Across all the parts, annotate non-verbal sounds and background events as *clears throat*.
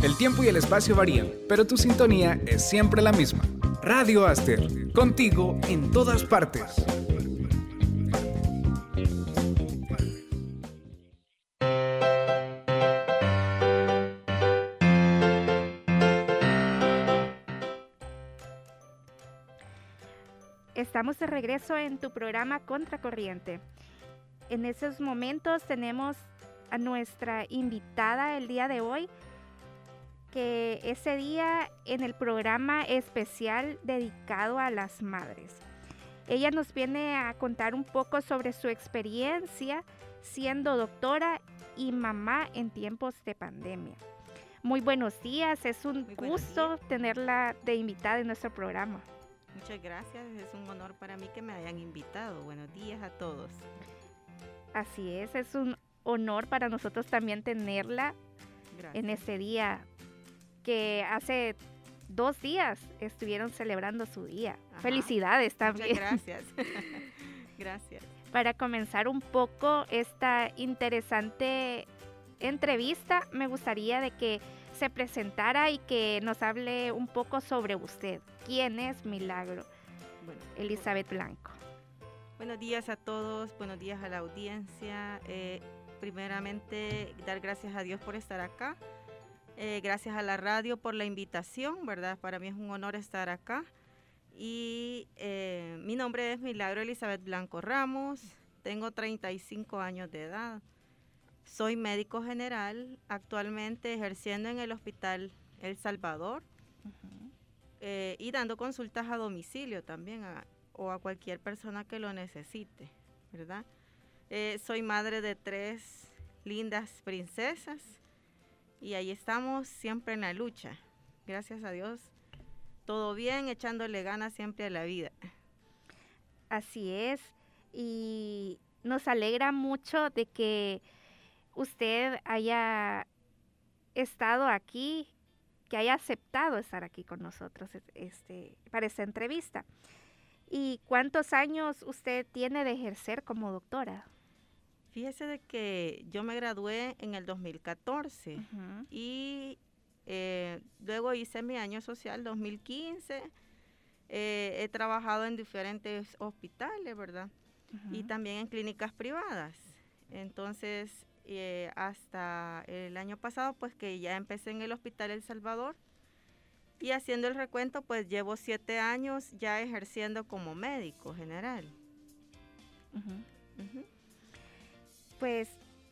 El tiempo y el espacio varían, pero tu sintonía es siempre la misma. Radio Aster, contigo en todas partes. Estamos de regreso en tu programa Contracorriente. En esos momentos tenemos a nuestra invitada el día de hoy, que ese día en el programa especial dedicado a las madres. Ella nos viene a contar un poco sobre su experiencia siendo doctora y mamá en tiempos de pandemia. Muy buenos días, es un gusto tenerla de invitada en nuestro programa. Muchas gracias, es un honor para mí que me hayan invitado. Buenos días a todos. Así es, es un honor para nosotros también tenerla en este día que hace dos días estuvieron celebrando su día. Felicidades también. gracias. *laughs* *laughs* gracias. Para comenzar un poco esta interesante entrevista, me gustaría de que se presentara y que nos hable un poco sobre usted. ¿Quién es Milagro? Bueno, Elizabeth Blanco. Buenos días a todos, buenos días a la audiencia. Eh, primeramente, dar gracias a Dios por estar acá. Eh, gracias a la radio por la invitación, ¿verdad? Para mí es un honor estar acá. Y eh, mi nombre es Milagro Elizabeth Blanco Ramos, tengo 35 años de edad. Soy médico general, actualmente ejerciendo en el Hospital El Salvador eh, y dando consultas a domicilio también o a cualquier persona que lo necesite, ¿verdad? Eh, soy madre de tres lindas princesas y ahí estamos siempre en la lucha. Gracias a Dios, todo bien, echándole ganas siempre a la vida. Así es, y nos alegra mucho de que usted haya estado aquí, que haya aceptado estar aquí con nosotros este, para esta entrevista. ¿Y cuántos años usted tiene de ejercer como doctora? Fíjese de que yo me gradué en el 2014 y eh, luego hice mi año social 2015. Eh, he trabajado en diferentes hospitales, ¿verdad? Y también en clínicas privadas. Entonces, eh, hasta el año pasado, pues que ya empecé en el Hospital El Salvador. Y haciendo el recuento, pues llevo siete años ya ejerciendo como médico general. Pues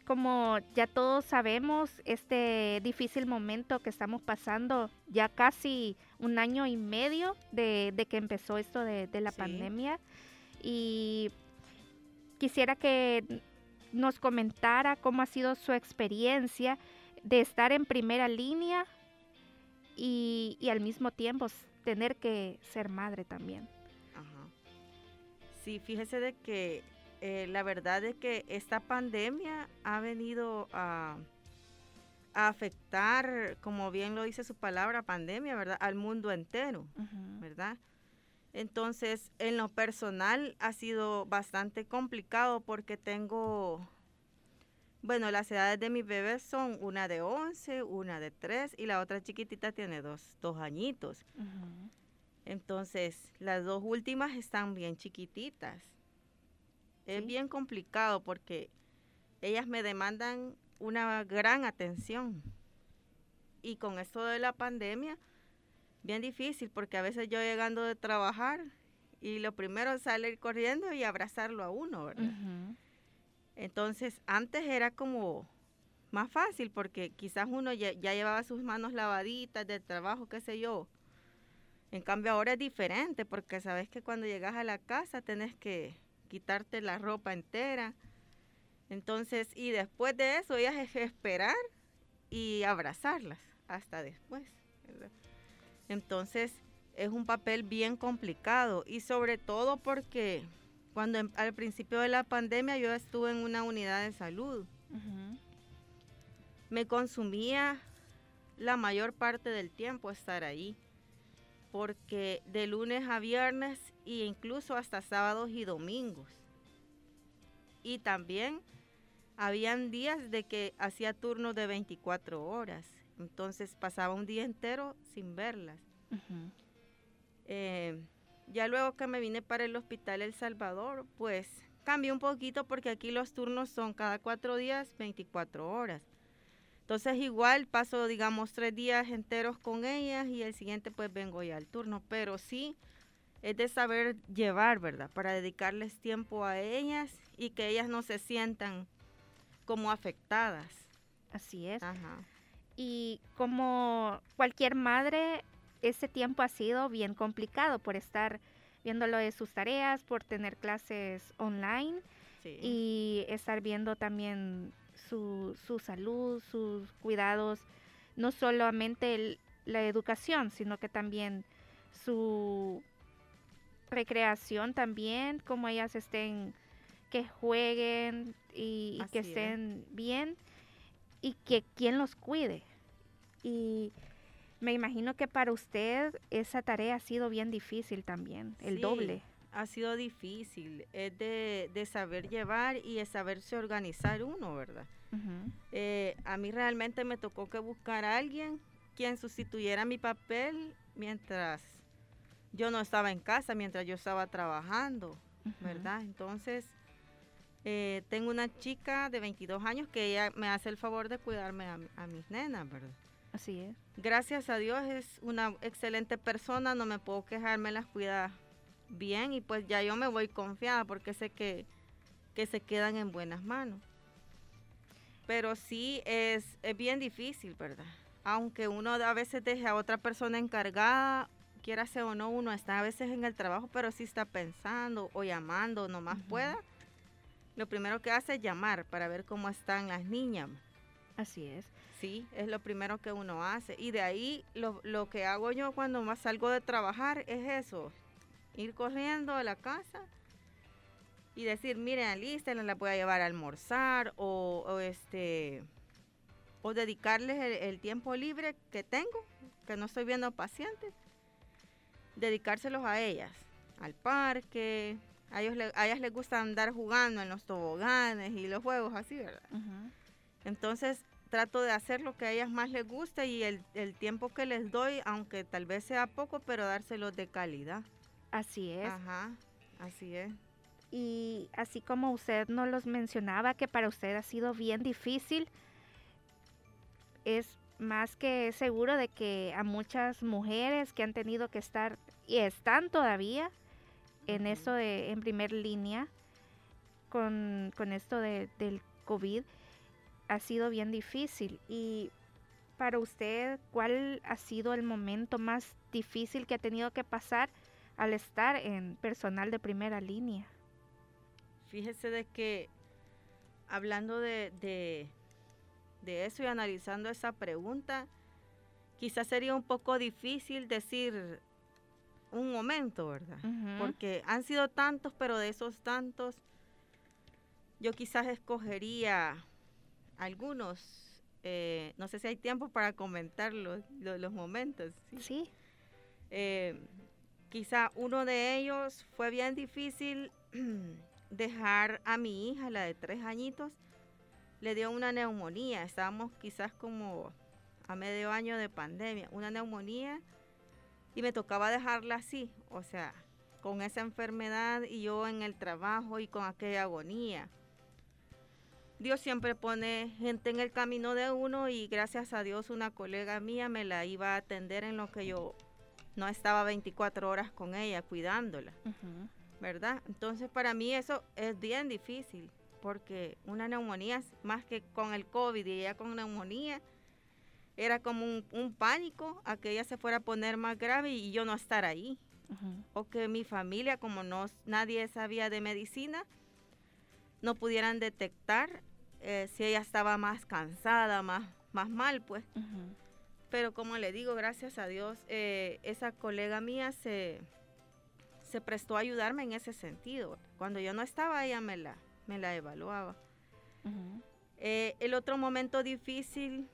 como ya todos sabemos, este difícil momento que estamos pasando, ya casi un año y medio de, que empezó esto de, la pandemia. Y quisiera que nos comentara cómo ha sido su experiencia de estar en primera línea y, al mismo tiempo tener que ser madre también. Ajá. Sí, fíjese de que eh, la verdad es que esta pandemia ha venido a, afectar, como bien lo dice su palabra, pandemia, ¿verdad? Al mundo entero, ¿verdad? Entonces, en lo personal ha sido bastante complicado porque tengo, bueno, las edades de mis bebés son una de 11, una de 3 y la otra chiquitita tiene dos, dos añitos. Entonces, las dos últimas están bien chiquititas. Es bien complicado porque ellas me demandan una gran atención. Y con esto de la pandemia, bien difícil porque a veces yo llegando de trabajar y lo primero es salir corriendo y abrazarlo a uno, ¿verdad? Entonces, antes era como más fácil porque quizás uno ya, llevaba sus manos lavaditas del trabajo, qué sé yo. En cambio ahora es diferente porque sabes que cuando llegas a la casa tenés que quitarte la ropa entera. Entonces, y después de eso, ellas es esperar y abrazarlas hasta después. ¿verdad? Entonces es un papel bien complicado y sobre todo porque cuando em, al principio de la pandemia yo estuve en una unidad de salud. Me consumía la mayor parte del tiempo estar ahí, porque de lunes a viernes e incluso hasta sábados y domingos. Y también habían días de que hacía turnos de 24 horas Entonces pasaba un día entero sin verlas. Eh, ya luego que me vine para el hospital El Salvador, pues cambié un poquito porque aquí los turnos son cada cuatro días, 24 horas. Entonces igual paso, digamos, tres días enteros con ellas y el siguiente pues vengo ya al turno. Pero sí es de saber llevar, ¿verdad? Para dedicarles tiempo a ellas y que ellas no se sientan como afectadas. Así es. Y como cualquier madre, ese tiempo ha sido bien complicado por estar viendo lo de sus tareas, por tener clases online y estar viendo también su, su salud, sus cuidados, no solamente la educación, sino que también su recreación también, como ellas estén, que jueguen y, que estén bien y que quien los cuide. Y me imagino que para usted esa tarea ha sido bien difícil también, el doble. Ha sido difícil, es de, saber llevar y de saberse organizar uno, ¿verdad? Eh, a mí realmente me tocó que buscar a alguien quien sustituyera mi papel mientras yo no estaba en casa, mientras yo estaba trabajando, ¿verdad? Entonces, eh, tengo una chica de 22 años que ella me hace el favor de cuidarme a, a mis nenas, ¿verdad? Así es. Gracias a Dios es una excelente persona, no me puedo quejar, me las cuida bien y pues ya yo me voy confiada porque sé que, que se quedan en buenas manos. Pero sí es, es bien difícil, ¿verdad? Aunque uno a veces deje a otra persona encargada, quiera ser o no, uno está a veces en el trabajo, pero sí está pensando o llamando, nomás pueda. Lo primero que hace es llamar para ver cómo están las niñas. Así es. Sí, es lo primero que uno hace. Y de ahí lo, lo que hago yo cuando más salgo de trabajar es eso, ir corriendo a la casa y decir, miren, alístenla, la voy a llevar a almorzar o, este o dedicarles el, tiempo libre que tengo, que no estoy viendo pacientes, dedicárselos a ellas, al parque, a, ellos a ellas les gusta andar jugando en los toboganes y los juegos así, ¿verdad? Entonces, trato de hacer lo que a ellas más les gusta y el, tiempo que les doy, aunque tal vez sea poco, pero dárselos de calidad. Así es. Ajá, así es. Y así como usted nos los mencionaba, que para usted ha sido bien difícil, es más que seguro de que a muchas mujeres que han tenido que estar y están todavía en eso de en primer línea con, esto de, del COVID, ha sido bien difícil. Y para usted, ¿cuál ha sido el momento más difícil que ha tenido que pasar al estar en personal de primera línea? Fíjese de que hablando de, de, eso y analizando esa pregunta, quizás sería un poco difícil decir un momento, ¿verdad? Porque han sido tantos, pero de esos tantos, yo quizás escogería algunos, eh, no sé si hay tiempo para comentar los, los, momentos. Sí. Eh, quizá uno de ellos fue bien difícil *clears throat* dejar a mi hija, la de tres añitos, le dio una neumonía. Estábamos quizás como a medio año de pandemia, una neumonía, y me tocaba dejarla así, o sea, con esa enfermedad y yo en el trabajo y con aquella agonía. Dios siempre pone gente en el camino de uno y gracias a Dios una colega mía me la iba a atender en lo que yo no estaba 24 horas con ella cuidándola, ¿verdad? Entonces para mí eso es bien difícil porque una neumonía, más que con el COVID y ella con neumonía, era como un, pánico a que ella se fuera a poner más grave y yo no estar ahí. O que mi familia, como no nadie sabía de medicina, no pudieran detectar eh, si ella estaba más cansada, más, más mal, pues. Pero como le digo, gracias a Dios, eh, esa colega mía se, se prestó a ayudarme en ese sentido. Cuando yo no estaba, ella me la, me la evaluaba. Eh, el otro momento difícil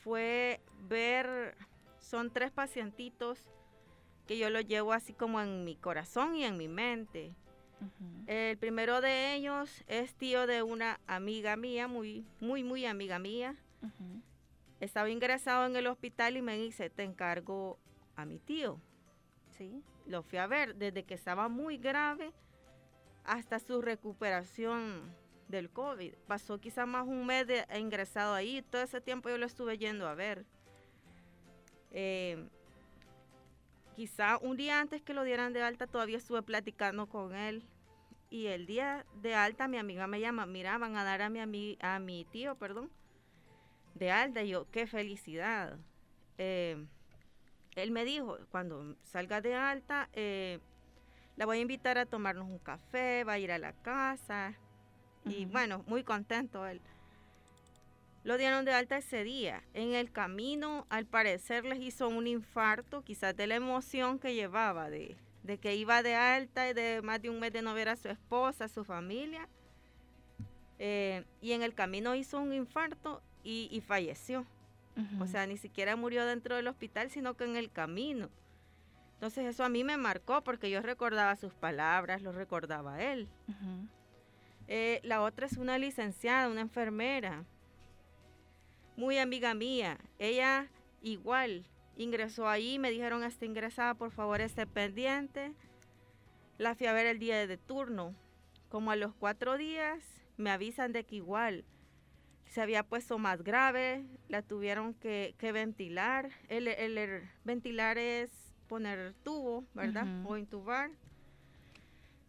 fue ver, son tres pacientitos que yo los llevo así como en mi corazón y en mi mente. El primero de ellos es tío de una amiga mía, muy, muy, muy amiga mía. estaba ingresado en el hospital y me dice, te encargo a mi tío. Sí. Lo fui a ver desde que estaba muy grave hasta su recuperación del COVID. Pasó quizá más un mes de, ingresado ahí. Todo ese tiempo yo lo estuve yendo a ver. Eh, quizá un día antes que lo dieran de alta todavía estuve platicando con él. Y el día de alta mi amiga me llama, mira, van a dar a mi, a mi tío, perdón, de alta. Y yo, qué felicidad. Eh, él me dijo, cuando salga de alta, eh, la voy a invitar a tomarnos un café, va a ir a la casa. Y bueno, muy contento él. Lo dieron de alta ese día. En el camino, al parecer, les hizo un infarto, quizás de la emoción que llevaba, de, que iba de alta y de más de un mes de no ver a su esposa, a su familia. Eh, y en el camino hizo un infarto y, falleció. O sea, ni siquiera murió dentro del hospital, sino que en el camino. Entonces eso a mí me marcó porque yo recordaba sus palabras, lo recordaba él. Eh, la otra es una licenciada, una enfermera muy amiga mía. Ella igual ingresó ahí, me dijeron está ingresada, por favor esté pendiente. La fui a ver el día de turno. Como a los cuatro días me avisan de que igual se había puesto más grave, la tuvieron que, ventilar. El, ventilar es poner tubo, ¿verdad? O intubar.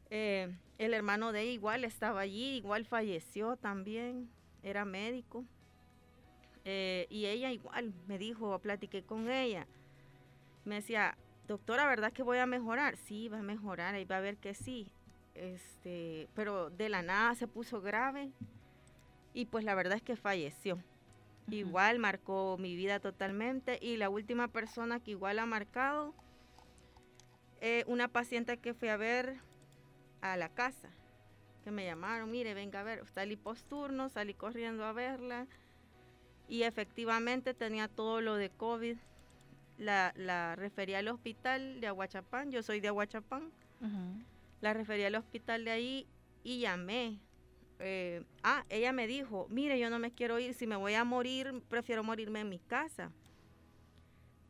Eh, el hermano de ella igual estaba allí, igual falleció también, era médico. Eh, y ella igual me dijo, platiqué con ella. Me decía, doctora, ¿verdad que voy a mejorar? Sí, va a mejorar, ahí va a ver que sí. Este, pero de la nada se puso grave y pues la verdad es que falleció. Igual marcó mi vida totalmente y la última persona que igual ha marcado, eh, una paciente que fui a ver a la casa, que me llamaron, mire, venga a ver, salí posturno, salí corriendo a verla y efectivamente tenía todo lo de COVID. La, la refería al hospital de Aguachapán, yo soy de Aguachapán, la refería al hospital de ahí y llamé. Eh, ah, ella me dijo, mire, yo no me quiero ir, si me voy a morir, prefiero morirme en mi casa.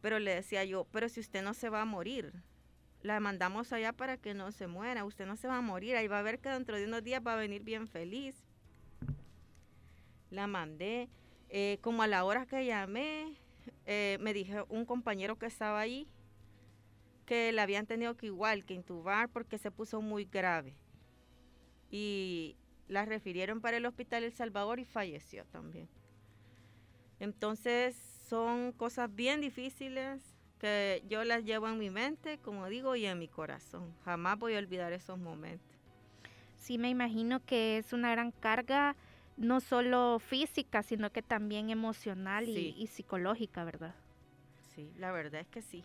Pero le decía yo, pero si usted no se va a morir, la mandamos allá para que no se muera, usted no se va a morir, ahí va a ver que dentro de unos días va a venir bien feliz. La mandé, eh, como a la hora que llamé, eh, me dije un compañero que estaba ahí que le habían tenido que igual que intubar porque se puso muy grave. Y la refirieron para el hospital El Salvador y falleció también. Entonces son cosas bien difíciles que yo las llevo en mi mente, como digo, y en mi corazón. Jamás voy a olvidar esos momentos. Sí, me imagino que es una gran carga no solo física, sino que también emocional y, psicológica, ¿verdad? Sí, la verdad es que sí.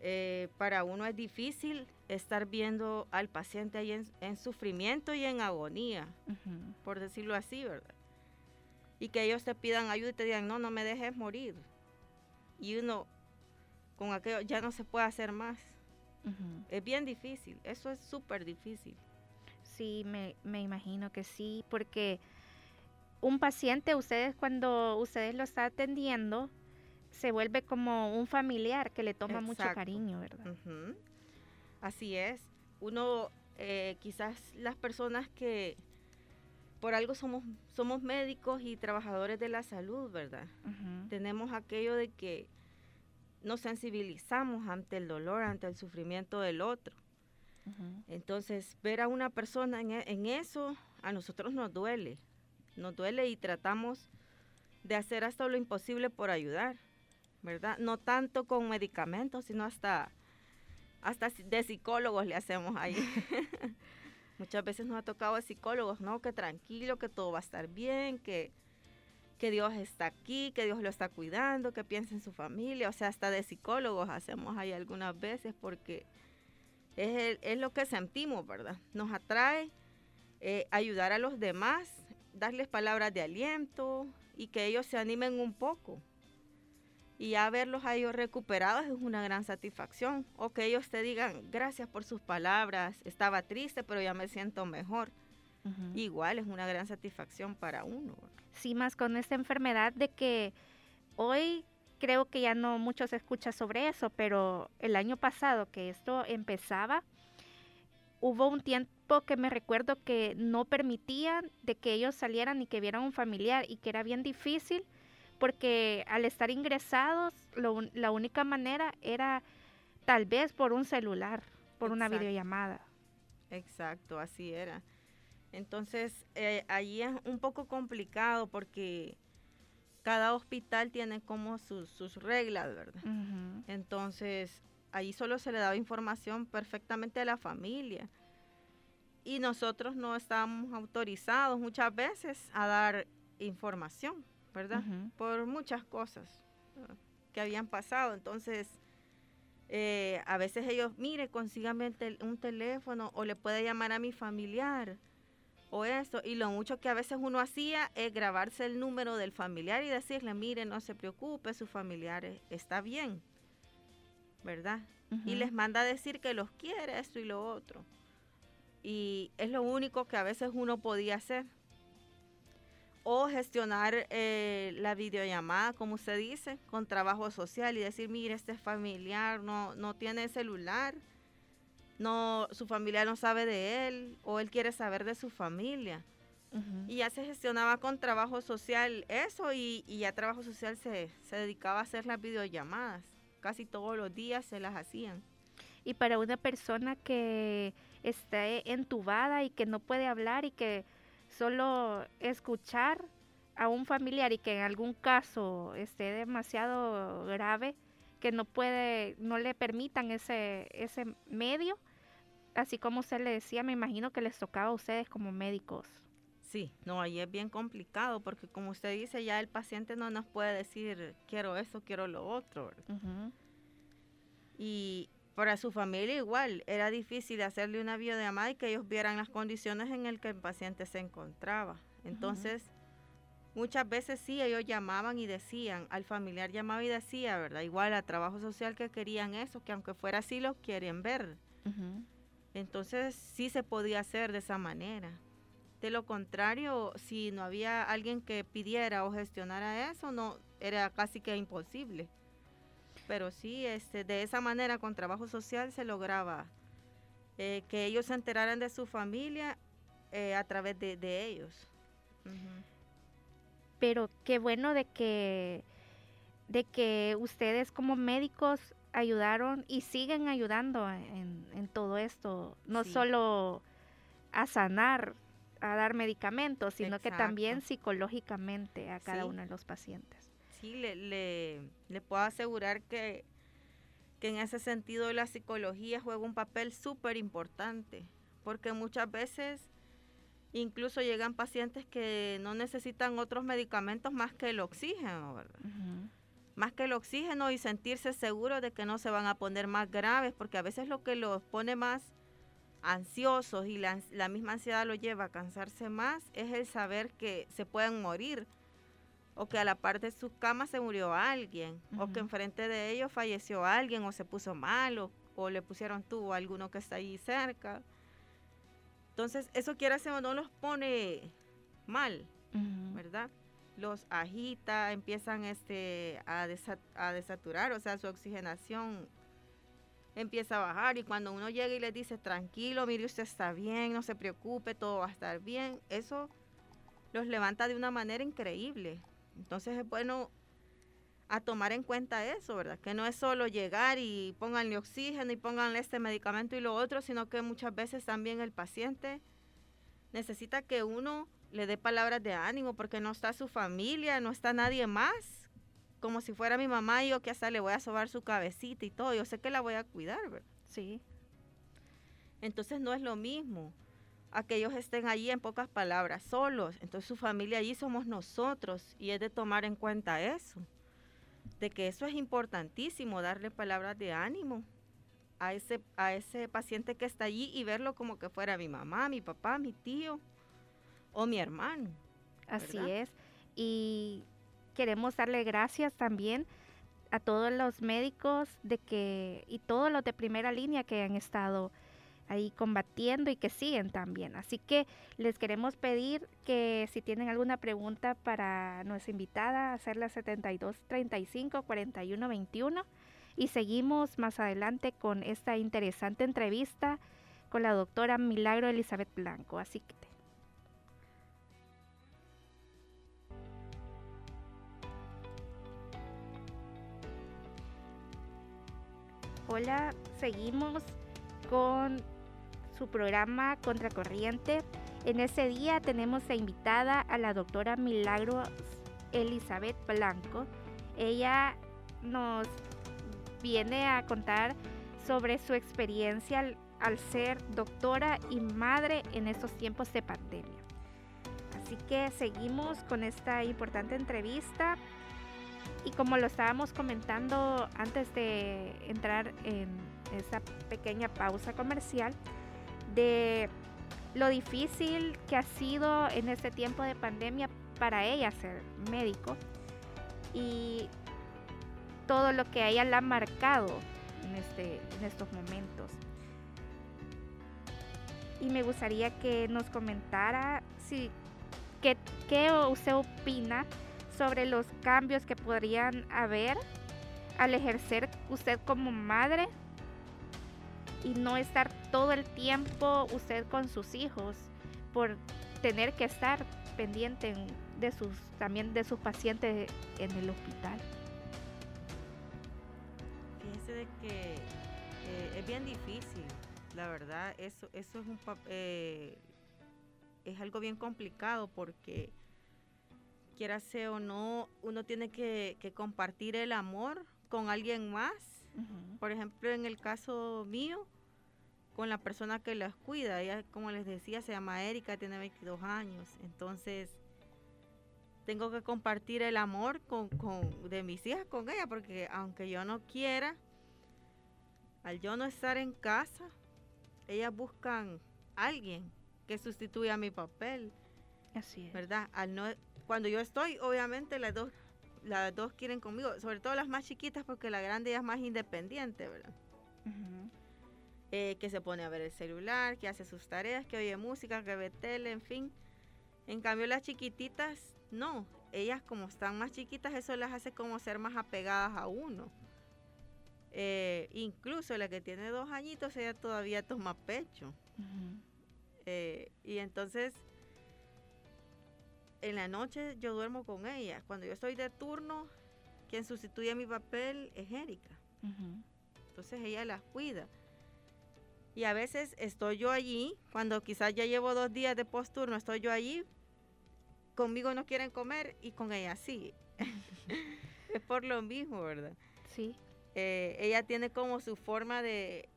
Eh, para uno es difícil estar viendo al paciente ahí en, sufrimiento y en agonía, por decirlo así, ¿verdad? Y que ellos te pidan ayuda y te digan, no, no me dejes morir. Y uno, con aquello, ya no se puede hacer más. Es bien difícil, eso es súper difícil. Sí, me, me imagino que sí, porque un paciente, ustedes cuando ustedes lo están atendiendo, se vuelve como un familiar que le toma mucho cariño, ¿verdad? Así es. Uno, eh, quizás las personas que por algo somos, somos médicos y trabajadores de la salud, ¿verdad? Tenemos aquello de que nos sensibilizamos ante el dolor, ante el sufrimiento del otro. Entonces, ver a una persona en, en, eso, a nosotros nos duele, nos duele y tratamos de hacer hasta lo imposible por ayudar, ¿verdad? No tanto con medicamentos, sino hasta, hasta de psicólogos le hacemos ahí. *laughs* *laughs* Muchas veces nos ha tocado de psicólogos, ¿no? Que tranquilo, que todo va a estar bien, que, que Dios está aquí, que Dios lo está cuidando, que piense en su familia. O sea, hasta de psicólogos hacemos ahí algunas veces porque es, es lo que sentimos, ¿verdad? Nos atrae eh, ayudar a los demás darles palabras de aliento y que ellos se animen un poco. Y ya verlos a ellos recuperados es una gran satisfacción. O que ellos te digan, gracias por sus palabras, estaba triste, pero ya me siento mejor. Igual es una gran satisfacción para uno. Sí, más con esta enfermedad de que hoy creo que ya no mucho se escucha sobre eso, pero el año pasado que esto empezaba, hubo un tiempo que me recuerdo que no permitían de que ellos salieran y que vieran un familiar y que era bien difícil porque al estar ingresados la única manera era tal vez por un celular, por una videollamada. Exacto, así era. Entonces, eh, allí es un poco complicado porque cada hospital tiene como sus, reglas, ¿verdad? Entonces, ahí solo se le daba información perfectamente a la familia. Y nosotros no estábamos autorizados muchas veces a dar información, ¿verdad? Por muchas cosas que habían pasado. Entonces, eh, a veces ellos, mire, consígame un teléfono o le puede llamar a mi familiar o eso. Y lo mucho que a veces uno hacía es grabarse el número del familiar y decirle, mire, no se preocupe, su familiar está bien, ¿verdad? Y les manda a decir que los quiere, esto y lo otro. Y es lo único que a veces uno podía hacer o gestionar eh, la videollamada, como usted dice, con trabajo social y decir, mire, este familiar no, no tiene celular, no, su familia no sabe de él o él quiere saber de su familia. Y ya se gestionaba con trabajo social eso y, y ya trabajo social se, se dedicaba a hacer las videollamadas. Casi todos los días se las hacían. Y para una persona que esté entubada y que no puede hablar y que solo escuchar a un familiar y que en algún caso esté demasiado grave, que no puede, no le permitan ese, ese medio, así como usted le decía, me imagino que les tocaba a ustedes como médicos. Sí, no, ahí es bien complicado porque como usted dice, ya el paciente no nos puede decir quiero eso, quiero lo otro. Y, para su familia igual, era difícil hacerle una videollamada y que ellos vieran las condiciones en las que el paciente se encontraba. Entonces, muchas veces sí, ellos llamaban y decían, al familiar llamaba y decía, ¿verdad? Igual a trabajo social que querían eso, que aunque fuera así, lo quieren ver. Entonces, sí se podía hacer de esa manera. De lo contrario, si no había alguien que pidiera o gestionara eso, no era casi que imposible pero sí, este, de esa manera con trabajo social se lograba eh, que ellos se enteraran de su familia eh, a través de, ellos. Pero qué bueno de que, de que ustedes como médicos ayudaron y siguen ayudando en, todo esto, no solo a sanar, a dar medicamentos, sino que también psicológicamente a cada uno de los pacientes. Le, le, puedo asegurar que, que en ese sentido la psicología juega un papel súper importante, porque muchas veces incluso llegan pacientes que no necesitan otros medicamentos más que el oxígeno, ¿verdad? Más que el oxígeno y sentirse seguros de que no se van a poner más graves, porque a veces lo que los pone más ansiosos y la, la misma ansiedad lo lleva a cansarse más es el saber que se pueden morir o que a la parte de su cama se murió alguien, o que enfrente de ellos falleció alguien, o se puso malo, o le pusieron tubo a alguno que está ahí cerca. Entonces, eso quiere hacer o no los pone mal, ¿verdad? Los agita, empiezan este, a, a desaturar, o sea, su oxigenación empieza a bajar y cuando uno llega y le dice, tranquilo, mire, usted está bien, no se preocupe, todo va a estar bien, eso los levanta de una manera increíble. Entonces es bueno a tomar en cuenta eso, ¿verdad? Que no es solo llegar y pónganle oxígeno y pónganle este medicamento y lo otro, sino que muchas veces también el paciente necesita que uno le dé palabras de ánimo porque no está su familia, no está nadie más, como si fuera mi mamá y yo que hasta le voy a sobar su cabecita y todo, yo sé que la voy a cuidar, ¿verdad? Sí. Entonces no es lo mismo a que ellos estén allí en pocas palabras, solos. Entonces su familia allí somos nosotros y es de tomar en cuenta eso, de que eso es importantísimo, darle palabras de ánimo a ese, a ese paciente que está allí y verlo como que fuera mi mamá, mi papá, mi tío o mi hermano. Así es. Y queremos darle gracias también a todos los médicos de que y todos los de primera línea que han estado ahí combatiendo y que siguen también. Así que les queremos pedir que si tienen alguna pregunta para nuestra invitada, hacerla 72 35 41 21 y seguimos más adelante con esta interesante entrevista con la doctora Milagro Elizabeth Blanco. Así que Hola, seguimos con su programa Contracorriente. En ese día tenemos a invitada a la doctora Milagro Elizabeth Blanco. Ella nos viene a contar sobre su experiencia al, al ser doctora y madre en estos tiempos de pandemia. Así que seguimos con esta importante entrevista y como lo estábamos comentando antes de entrar en esa pequeña pausa comercial, de lo difícil que ha sido en este tiempo de pandemia para ella ser médico y todo lo que a ella la ha marcado en, este, en estos momentos. Y me gustaría que nos comentara si, qué, qué usted opina sobre los cambios que podrían haber al ejercer usted como madre y no estar todo el tiempo usted con sus hijos por tener que estar pendiente de sus también de sus pacientes en el hospital. Fíjense de que eh, es bien difícil, la verdad, eso eso es un eh, es algo bien complicado porque quiera sea o no, uno tiene que, compartir el amor con alguien más. Por ejemplo, en el caso mío, con la persona que las cuida. Ella, como les decía, se llama Erika, tiene 22 años. Entonces, tengo que compartir el amor con, de mis hijas con ella, porque aunque yo no quiera, al yo no estar en casa, ellas buscan alguien que sustituya mi papel. Así es. ¿Verdad? Al no cuando yo estoy, obviamente las dos, las dos quieren conmigo, sobre todo las más chiquitas porque la grande ya es más independiente, ¿verdad? Eh, que se pone a ver el celular, que hace sus tareas, que oye música, que ve tele, en fin. En cambio las chiquititas, no, ellas como están más chiquitas, eso las hace como ser más apegadas a uno. Eh, incluso la que tiene dos añitos, ella todavía toma pecho. Eh, y entonces en la noche yo duermo con ella. Cuando yo estoy de turno, quien sustituye mi papel es Erika. Entonces ella las cuida. Y a veces estoy yo allí, cuando quizás ya llevo dos días de posturno, estoy yo allí, conmigo no quieren comer y con ella sí. *laughs* es por lo mismo, ¿verdad? Sí. Eh, ella tiene como su forma de,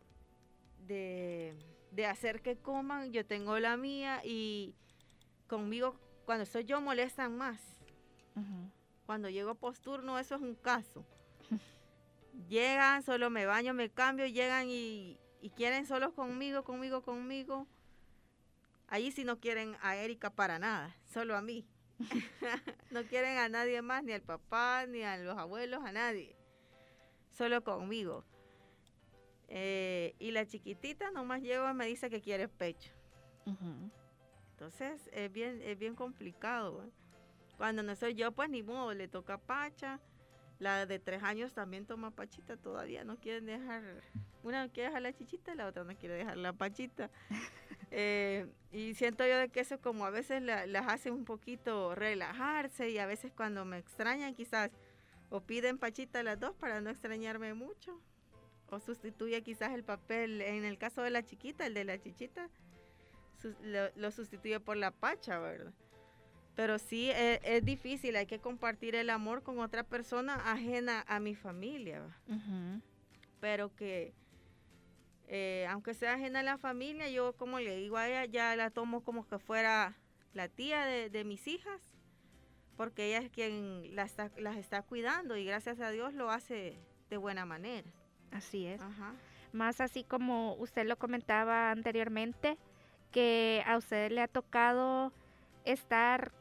de, de hacer que coman, yo tengo la mía y conmigo cuando soy yo molestan más. Cuando llego posturno, eso es un caso. *laughs* llegan, solo me baño, me cambio, llegan y, quieren solo conmigo, conmigo, conmigo. Allí sí no quieren a Erika para nada, solo a mí. *laughs* *laughs* no quieren a nadie más, ni al papá, ni a los abuelos, a nadie. Solo conmigo. Eh, y la chiquitita nomás llego y me dice que quiere pecho. Entonces es bien, es bien complicado. Cuando no soy yo, pues ni modo, le toca pacha. La de tres años también toma pachita todavía, no quieren dejar, una no quiere dejar la chichita, la otra no quiere dejar la pachita. *laughs* Eh, y siento yo de que eso como a veces las hace un poquito relajarse y a veces cuando me extrañan quizás o piden pachita las dos para no extrañarme mucho o sustituye quizás el papel, en el caso de la chiquita, el de la chichita, lo, sustituye por la pacha, ¿verdad? Pero sí e, es, difícil, hay que compartir el amor con otra persona ajena a mi familia. Pero que, eh, aunque sea ajena a la familia, yo como le digo a ella, ya la tomo como que fuera la tía de, mis hijas, porque ella es quien las está, las está cuidando y gracias a Dios lo hace de buena manera. Así es. Más así como usted lo comentaba anteriormente, que a usted le ha tocado estar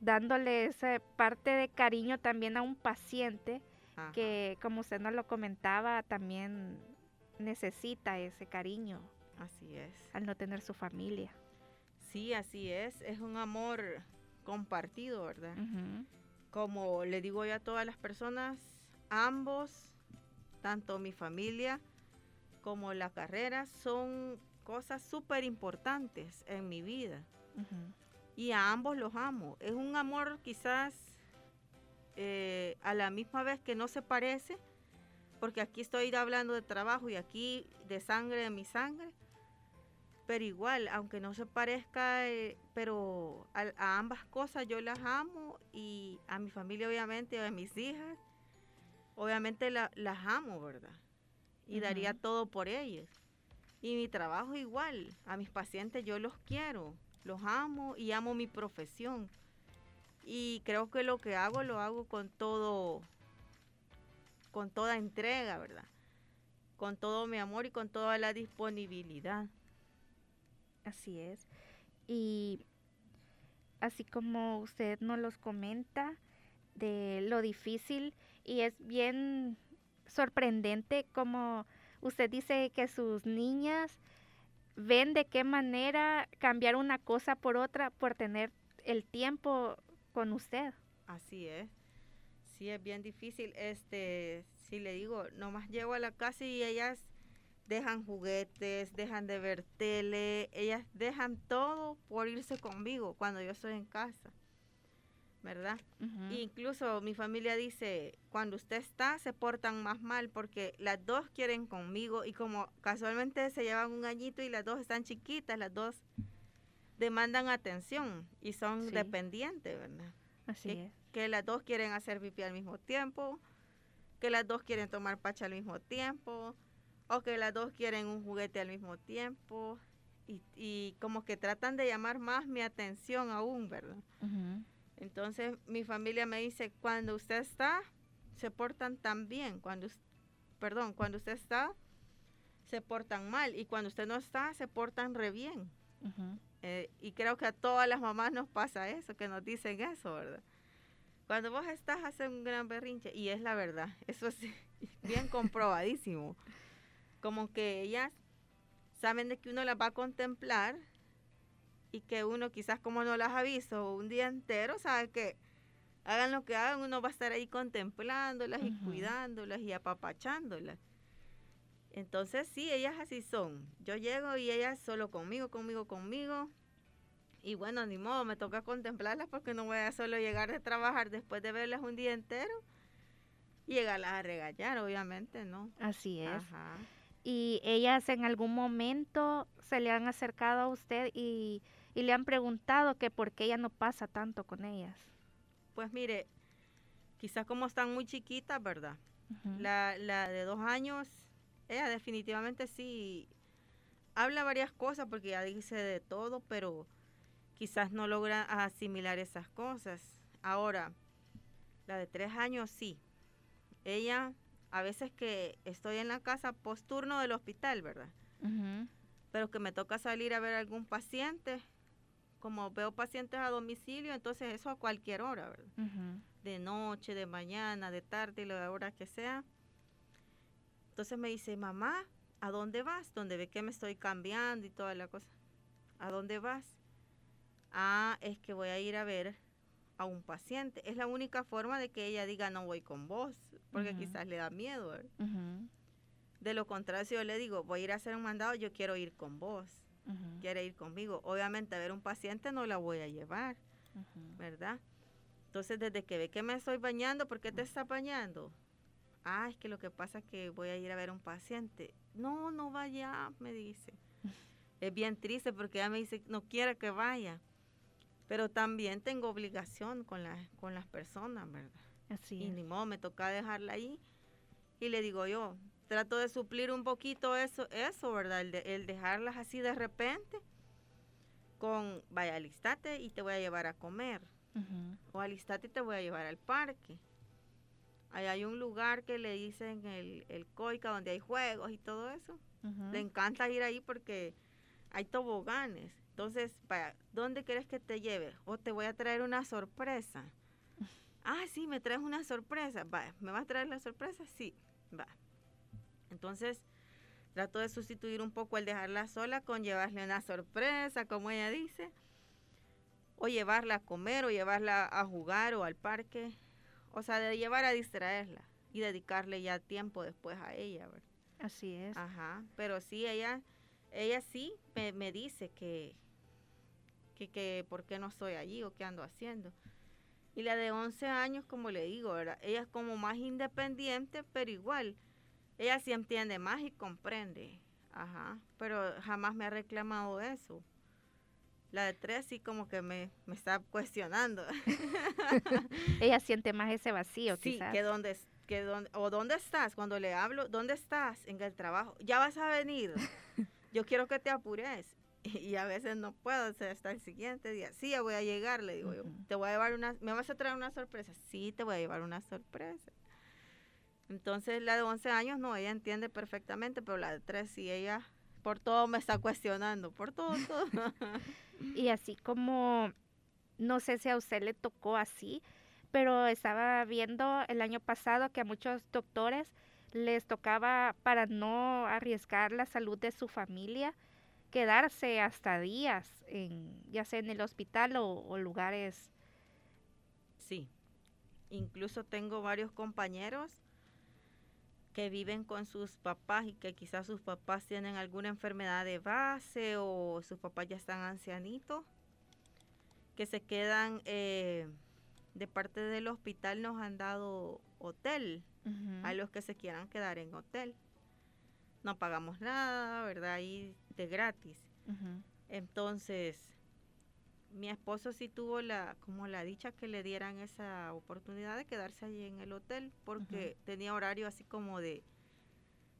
dándole esa parte de cariño también a un paciente que como usted nos lo comentaba también necesita ese cariño Así es. Al no tener su familia. Sí, así es. Es un amor compartido, ¿verdad? Como le digo yo a todas las personas, ambos, tanto mi familia como la carrera, son cosas súper importantes en mi vida. Y a ambos los amo. Es un amor quizás eh, a la misma vez que no se parece, porque aquí estoy hablando de trabajo y aquí de sangre de mi sangre, pero igual, aunque no se parezca, eh, pero a, ambas cosas yo las amo y a mi familia obviamente, a mis hijas, obviamente las amo, ¿verdad? Y daría todo por ellas. Y mi trabajo igual, a mis pacientes yo los quiero, los amo y amo mi profesión. Y creo que lo que hago lo hago con todo, con toda entrega, ¿verdad? Con todo mi amor y con toda la disponibilidad. Así es. Y así como usted nos los comenta de lo difícil y es bien sorprendente como usted dice que sus niñas ven de qué manera cambiar una cosa por otra por tener el tiempo con usted. Así es. Sí, es bien difícil. Este, si le digo, nomás llego a la casa y ellas dejan juguetes, dejan de ver tele, ellas dejan todo por irse conmigo cuando yo estoy en casa, ¿verdad? Incluso mi familia dice, cuando usted está, se portan más mal porque las dos quieren conmigo y como casualmente se llevan un añito y las dos están chiquitas, las dos demandan atención y son dependientes, ¿verdad? Así que, es. Que las dos quieren hacer pipí al mismo tiempo, que las dos quieren tomar pacha al mismo tiempo, o que las dos quieren un juguete al mismo tiempo y, como que tratan de llamar más mi atención aún, ¿verdad? Entonces mi familia me dice, cuando usted está, se portan tan bien, cuando, perdón, cuando usted está, se portan mal y cuando usted no está, se portan re bien. Eh, y creo que a todas las mamás nos pasa eso, que nos dicen eso, ¿verdad? Cuando vos estás, hace un gran berrinche y es la verdad, *laughs* eso es bien *laughs* comprobadísimo como que ellas saben de que uno las va a contemplar y que uno quizás como no las ha visto un día entero, sabe que hagan lo que hagan, uno va a estar ahí contemplándolas y cuidándolas y apapachándolas. Entonces sí, ellas así son. Yo llego y ellas solo conmigo, conmigo, conmigo. Y bueno, ni modo, me toca contemplarlas porque no voy a solo llegar de trabajar después de verlas un día entero y llegarlas a regañar, obviamente, ¿no? Así es. Ajá y ellas en algún momento se le han acercado a usted y, le han preguntado que por qué ella no pasa tanto con ellas. Pues mire, quizás como están muy chiquitas, ¿verdad? la, la de dos años, ella definitivamente sí habla varias cosas porque ya dice de todo, pero quizás no logra asimilar esas cosas. Ahora, la de tres años sí. Ella a veces que estoy en la casa post turno del hospital, ¿verdad? Pero que me toca salir a ver algún paciente, como veo pacientes a domicilio, entonces eso a cualquier hora, ¿verdad? De noche, de mañana, de tarde, la hora que sea. Entonces me dice, mamá, ¿a dónde vas? Donde ve que me estoy cambiando y toda la cosa. ¿A dónde vas? Ah, es que voy a ir a ver a un paciente. Es la única forma de que ella diga no voy con vos, porque quizás le da miedo. De lo contrario, si yo le digo voy a ir a hacer un mandado, yo quiero ir con vos, quiere ir conmigo. Obviamente a ver un paciente no la voy a llevar, ¿verdad? Entonces desde que ve que me estoy bañando, ¿por qué te está bañando? Ah, es que lo que pasa es que voy a ir a ver un paciente. No, no vaya, me dice. *laughs* Es bien triste porque ella me dice, no quiere que vaya pero también tengo obligación con, la, con las personas, ¿verdad? Así y ni modo, me toca dejarla ahí. Y le digo yo, trato de suplir un poquito eso, eso ¿verdad? El, el dejarlas así de repente con, vaya, alistate y te voy a llevar a comer. O alistate y te voy a llevar al parque. Ahí hay un lugar que le dicen el, el Coica, donde hay juegos y todo eso. Le encanta ir ahí porque hay toboganes. Entonces, ¿para dónde quieres que te lleve? O te voy a traer una sorpresa. *laughs* Ah, sí, me traes una sorpresa. Va, ¿me vas a traer la sorpresa? Sí, va. Entonces, trato de sustituir un poco el dejarla sola con llevarle una sorpresa, como ella dice, o llevarla a comer, o llevarla a jugar o al parque, o sea, de llevar a distraerla y dedicarle ya tiempo después a ella, ¿verdad? Así es. Ajá, pero sí, ella, ella sí me, me dice que, que, que por qué no estoy allí o qué ando haciendo. Y la de 11 años, como le digo, ¿verdad? ella es como más independiente, pero igual, ella sí entiende más y comprende. Ajá, pero jamás me ha reclamado eso. La de tres sí como que me, me está cuestionando. *laughs* ella siente más ese vacío, sí, que dónde, que dónde, o dónde estás cuando le hablo, ¿dónde estás en el trabajo? Ya vas a venir. *laughs* Yo quiero que te apures. *laughs* Y a veces no puedo hacer hasta el siguiente día. Sí, ya voy a llegar, le digo yo. Te voy a llevar una, ¿me vas a traer una sorpresa? Sí, te voy a llevar una sorpresa. Entonces la de 11 años no, ella entiende perfectamente, pero la de 3 sí, ella por todo me está cuestionando, por todo, *laughs* todo. y así como, no sé si a usted le tocó así, pero estaba viendo el año pasado que a muchos doctores les tocaba para no arriesgar la salud de su familia, quedarse hasta días, en, ya sea en el hospital o, lugares. Sí, incluso tengo varios compañeros que viven con sus papás y que quizás sus papás tienen alguna enfermedad de base o sus papás ya están ancianitos, que se quedan, eh, de parte del hospital nos han dado hotel a los que se quieran quedar en hotel. No pagamos nada, ¿verdad? Ahí de gratis. Entonces, mi esposo sí tuvo la, como la dicha que le dieran esa oportunidad de quedarse allí en el hotel, porque tenía horario así como de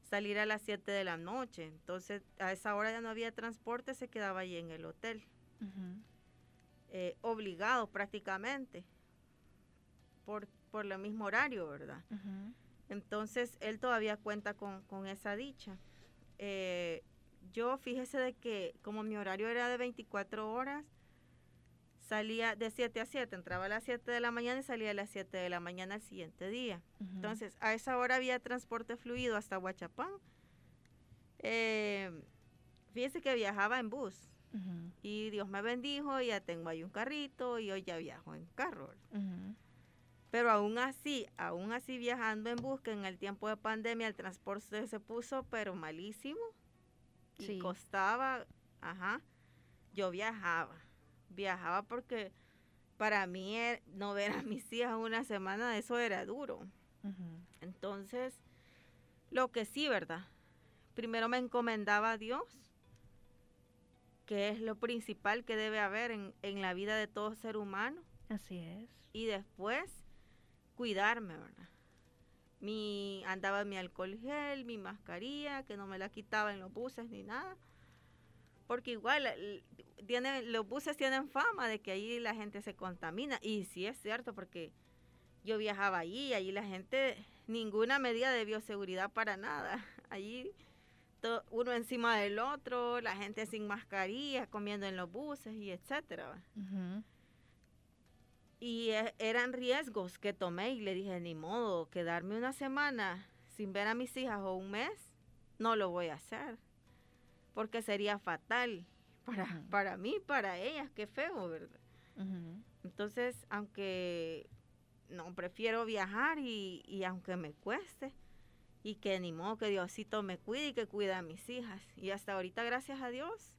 salir a las 7 de la noche. Entonces, a esa hora ya no había transporte, se quedaba allí en el hotel. Eh, obligado prácticamente, por, por el mismo horario, ¿verdad? Entonces, él todavía cuenta con, con esa dicha. Eh, yo fíjese de que como mi horario era de 24 horas, salía de 7 a 7, entraba a las 7 de la mañana y salía a las 7 de la mañana el siguiente día. Entonces, a esa hora había transporte fluido hasta Huachapán. Eh, fíjese que viajaba en bus. Y Dios me bendijo, ya tengo ahí un carrito y hoy ya viajo en carro. Pero aún así, aún así viajando en bus, que en el tiempo de pandemia el transporte se puso, pero malísimo y costaba, ajá, yo viajaba, viajaba porque para mí er, no ver a mis hijas una semana, eso era duro. Entonces, lo que sí, ¿verdad? Primero me encomendaba a Dios, que es lo principal que debe haber en, en la vida de todo ser humano. Así es. Y después, cuidarme, ¿verdad? mi andaba mi alcohol gel, mi mascarilla, que no me la quitaba en los buses ni nada. Porque igual los buses tienen fama de que ahí la gente se contamina. Y sí es cierto, porque yo viajaba allí, allí la gente, ninguna medida de bioseguridad para nada. *laughs* Allí uno encima del otro, la gente sin mascarilla, comiendo en los buses y etcétera. Y e, eran riesgos que tomé y le dije, ni modo, quedarme una semana sin ver a mis hijas o un mes, no lo voy a hacer. Porque sería fatal para, para mí, para ellas, qué feo, ¿verdad? Entonces, aunque no, prefiero viajar y, y, aunque me cueste, y que ni modo que Diosito me cuide y que cuide a mis hijas. Y hasta ahorita, gracias a Dios,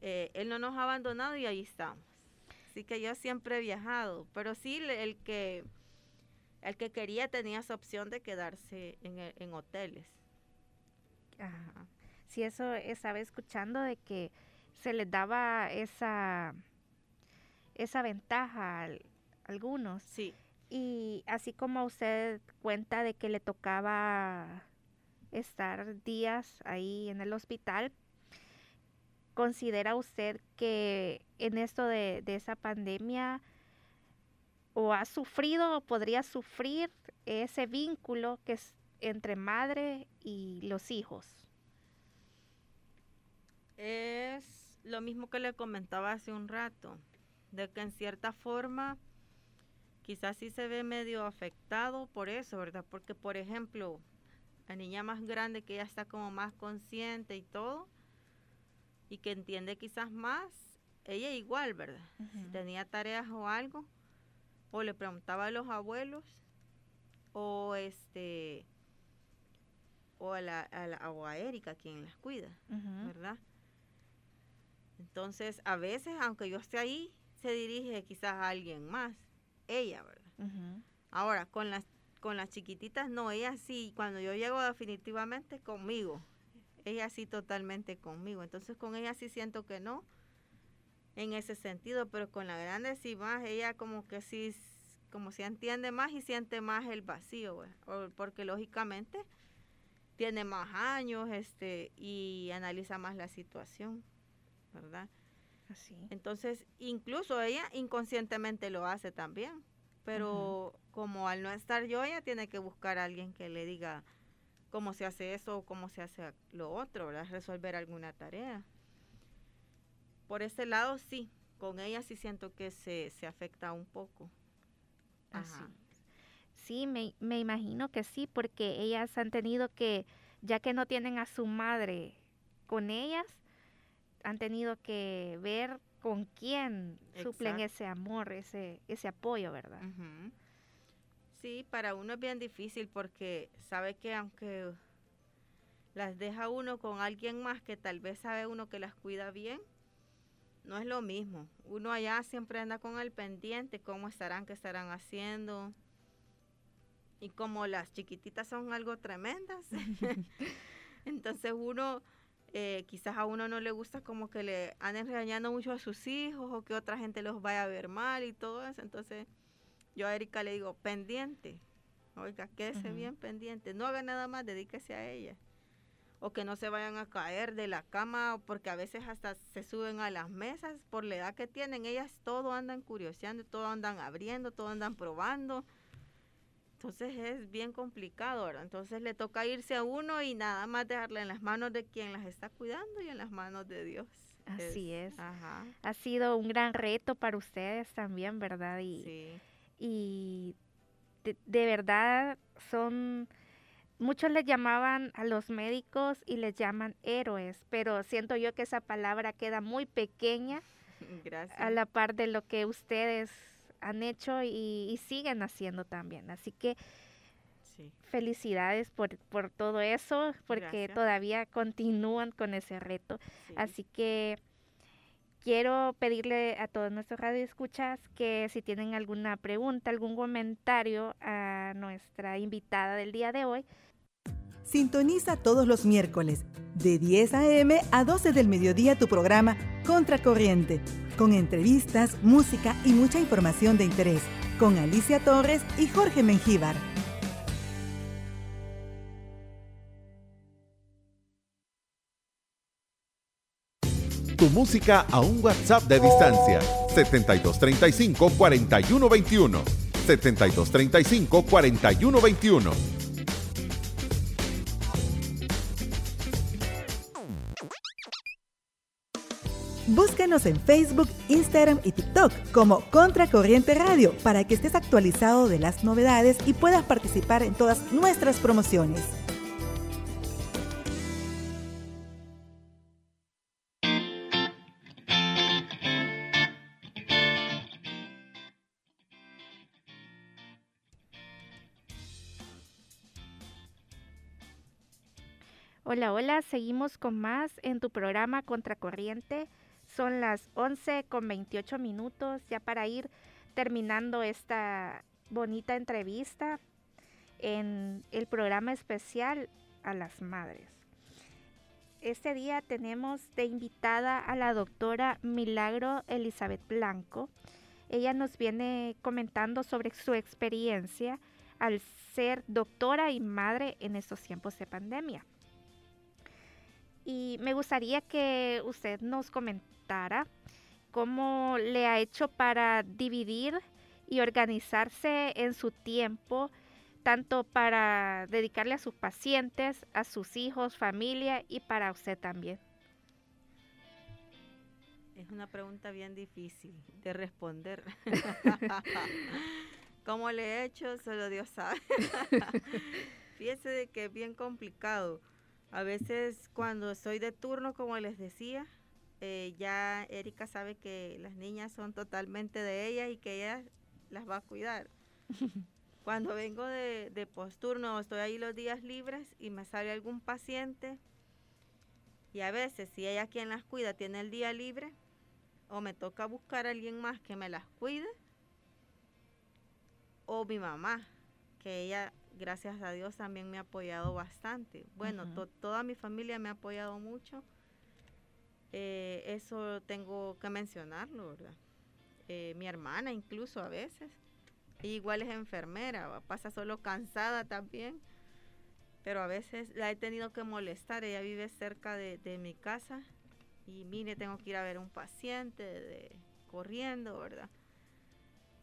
eh, Él no nos ha abandonado y ahí estamos. Así que yo siempre he viajado, pero sí el que el que quería tenía esa opción de quedarse en, en hoteles. Ajá. Sí, eso estaba escuchando de que se les daba esa esa ventaja a algunos. Sí. Y así como usted cuenta de que le tocaba estar días ahí en el hospital, ¿Considera usted que en esto de, esa pandemia o ha sufrido o podría sufrir ese vínculo que es entre madre y los hijos? Es lo mismo que le comentaba hace un rato, de que en cierta forma quizás sí se ve medio afectado por eso, ¿verdad? Porque, por ejemplo, la niña más grande que ya está como más consciente y todo, y que entiende quizás más, ella igual, ¿verdad? Si tenía tareas o algo, o le preguntaba a los abuelos, o este, o a la, a la o a Erika quien las cuida, ¿verdad? Entonces, a veces, aunque yo esté ahí, se dirige quizás a alguien más, ella, ¿verdad? Ahora, con las con las chiquititas no, ella sí, cuando yo llego definitivamente conmigo, ella sí totalmente conmigo, entonces con ella sí siento que no, en ese sentido, pero con la grande sí más, ella como que sí, como si entiende más y siente más el vacío, porque lógicamente tiene más años este y analiza más la situación, ¿verdad? Así. Entonces, incluso ella inconscientemente lo hace también pero como al no estar yo, ella tiene que buscar a alguien que le diga cómo se hace eso o cómo se hace lo otro, ¿verdad? Resolver alguna tarea. Por ese lado, sí, con ella sí siento que se, se afecta un poco. Así. Sí, me, me imagino que sí, porque ellas han tenido que, ya que no tienen a su madre con ellas, han tenido que ver con quién suplen ese amor, ese, ese apoyo, ¿verdad? Sí, para uno es bien difícil porque sabe que aunque las deja uno con alguien más que tal vez sabe uno que las cuida bien, no es lo mismo. Uno allá siempre anda con el pendiente, cómo estarán, qué estarán haciendo. Y como las chiquititas son algo tremendas, *laughs* *laughs* entonces uno eh, quizás a uno no le gusta como que le anden regañando mucho a sus hijos o que otra gente los vaya a ver mal y todo eso. Entonces yo a Erika le digo, pendiente, oiga, quédese bien pendiente, no haga nada más, dedíquese a ella. O que no se vayan a caer de la cama, porque a veces hasta se suben a las mesas por la edad que tienen. Ellas todo andan curioseando, todo andan abriendo, todo andan probando. Entonces es bien complicado, ¿verdad? Entonces le toca irse a uno y nada más dejarle en las manos de quien las está cuidando y en las manos de Dios. Así es. Ha sido un gran reto para ustedes también, ¿verdad? Y, sí. y de, verdad son, muchos les llamaban a los médicos y les llaman héroes, pero siento yo que esa palabra queda muy pequeña *laughs* a la par de lo que ustedes han hecho y, siguen haciendo también. Así que felicidades por, por, todo eso, porque todavía continúan con ese reto. Así que quiero pedirle a todos nuestros radioescuchas que si tienen alguna pregunta, algún comentario a nuestra invitada del día de hoy, Sintoniza todos los miércoles de 10 a.m. a 12 del mediodía tu programa Contracorriente, con entrevistas, música y mucha información de interés, con Alicia Torres y Jorge Mengíbar. Tu música a un WhatsApp de distancia 7235 4121 Búscanos en Facebook, Instagram y TikTok como Contracorriente Radio para que estés actualizado de las novedades y puedas participar en todas nuestras promociones. Hola, hola, seguimos con más en tu programa Contracorriente son las 11 con 28 minutos ya para ir terminando esta bonita entrevista en el programa especial a las madres. Este día tenemos de invitada a la doctora Milagro Elizabeth Blanco. Ella nos viene comentando sobre su experiencia al ser doctora y madre en estos tiempos de pandemia. Y me gustaría que usted nos comentara cómo le ha hecho para dividir y organizarse en su tiempo, tanto para dedicarle a sus pacientes, a sus hijos, familia y para usted también. Es una pregunta bien difícil de responder. *laughs* ¿Cómo le he hecho? Solo Dios sabe. *laughs* Fíjese de que es bien complicado. A veces cuando estoy de turno, como les decía, eh, ya Erika sabe que las niñas son totalmente de ella y que ella las va a cuidar. *laughs* Cuando vengo de, de posturno, estoy ahí los días libres y me sale algún paciente, y a veces si ella quien las cuida tiene el día libre, o me toca buscar a alguien más que me las cuide, o mi mamá, que ella, gracias a Dios, también me ha apoyado bastante. Bueno, toda mi familia me ha apoyado mucho. Eh, eso tengo que mencionarlo, ¿verdad? Eh, mi hermana incluso a veces. igual es enfermera, pasa solo cansada también. Pero a veces la he tenido que molestar. Ella vive cerca de, de mi casa. Y mire, tengo que ir a ver un paciente de, corriendo, ¿verdad?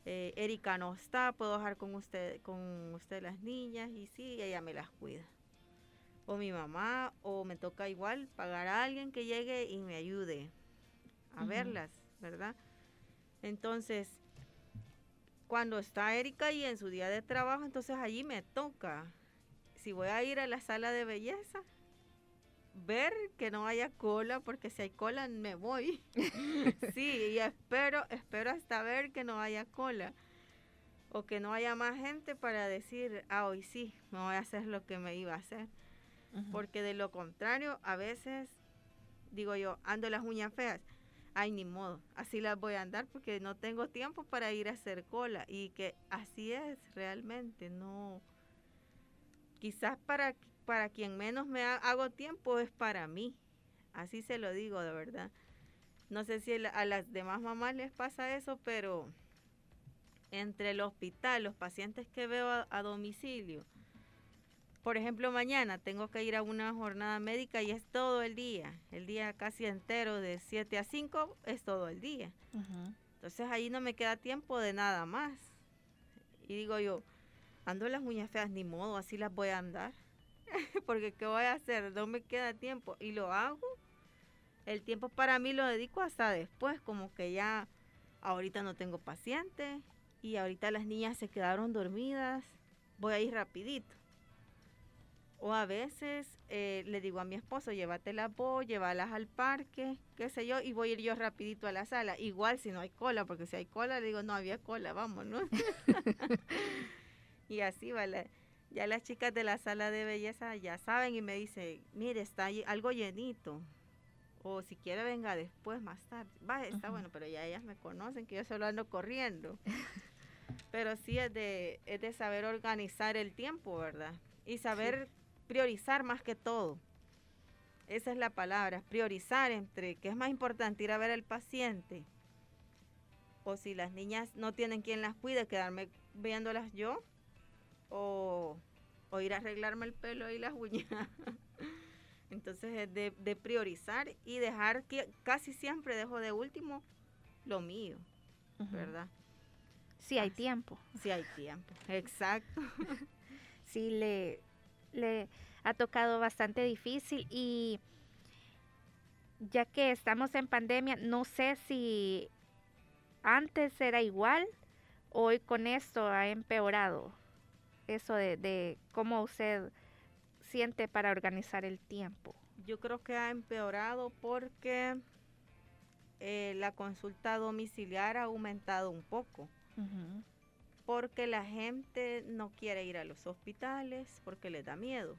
Eh, Erika no está, puedo dejar con usted, con usted las niñas y sí, ella me las cuida. O mi mamá, o me toca igual pagar a alguien que llegue y me ayude a verlas, ¿verdad? Entonces, cuando está Erika y en su día de trabajo, entonces allí me toca. Si voy a ir a la sala de belleza, ver que no haya cola, porque si hay cola me voy. *laughs* sí, y espero, espero hasta ver que no haya cola. O que no haya más gente para decir, ah, hoy sí, me voy a hacer lo que me iba a hacer. Porque de lo contrario, a veces, digo yo, ando las uñas feas. Ay, ni modo, así las voy a andar porque no tengo tiempo para ir a hacer cola. Y que así es realmente, no. Quizás para para quien menos me hago tiempo es para mí. Así se lo digo de verdad. No sé si a las demás mamás les pasa eso, pero entre el hospital, los pacientes que veo a, domicilio, por ejemplo, mañana tengo que ir a una jornada médica y es todo el día, el día casi entero de 7 a 5 es todo el día. Entonces ahí no me queda tiempo de nada más. Y digo yo, ando las uñas feas, ni modo, así las voy a andar. *laughs* porque ¿qué voy a hacer? No me queda tiempo y lo hago. El tiempo para mí lo dedico hasta después, como que ya ahorita no tengo paciente y ahorita las niñas se quedaron dormidas, voy a ir rapidito. O a veces eh, le digo a mi esposo, llévatelas vos, llévalas al parque, qué sé yo, y voy a ir yo rapidito a la sala. Igual si no hay cola, porque si hay cola, le digo, no había cola, vámonos. *laughs* y así vale ya las chicas de la sala de belleza ya saben y me dicen, mire, está algo llenito. O si quiere venga después, más tarde. Va, está bueno, pero ya ellas me conocen que yo solo ando corriendo. *laughs* pero sí es de, es de saber organizar el tiempo, ¿verdad? Y saber priorizar más que todo. Esa es la palabra, priorizar entre qué es más importante ir a ver al paciente. O si las niñas no tienen quien las cuide, quedarme viéndolas yo o, ir a arreglarme el pelo y las uñas. *laughs* Entonces es de, priorizar y dejar que casi siempre dejo de último lo mío, ¿verdad? Si hay tiempo. Si hay tiempo, exacto. *laughs* sí, le, le ha tocado bastante difícil y ya que estamos en pandemia, no sé si antes era igual, hoy con esto ha empeorado eso de, cómo usted siente para organizar el tiempo? Yo creo que ha empeorado porque eh, la consulta domiciliar ha aumentado un poco. Porque la gente no quiere ir a los hospitales porque les da miedo.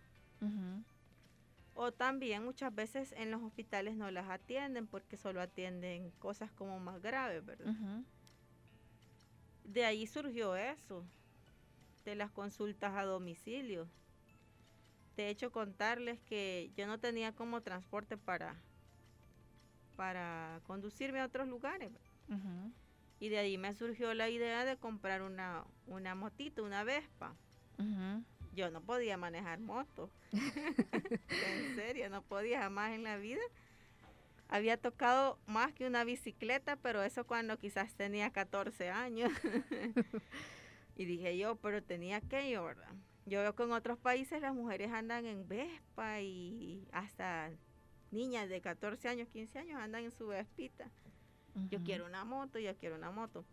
O también muchas veces en los hospitales no las atienden porque solo atienden cosas como más graves, ¿verdad? De ahí surgió eso de las consultas a domicilio. De hecho, contarles que yo no tenía como transporte para, para conducirme a otros lugares. Y de ahí me surgió la idea de comprar una, una motito, una Vespa. Yo no podía manejar moto. *laughs* en serio, no podía jamás en la vida. Había tocado más que una bicicleta, pero eso cuando quizás tenía 14 años. *laughs* Y dije yo, pero tenía que ¿verdad? Yo veo que en otros países las mujeres andan en Vespa y hasta niñas de 14 años, 15 años andan en su Vespita. Yo quiero una moto, yo quiero una moto.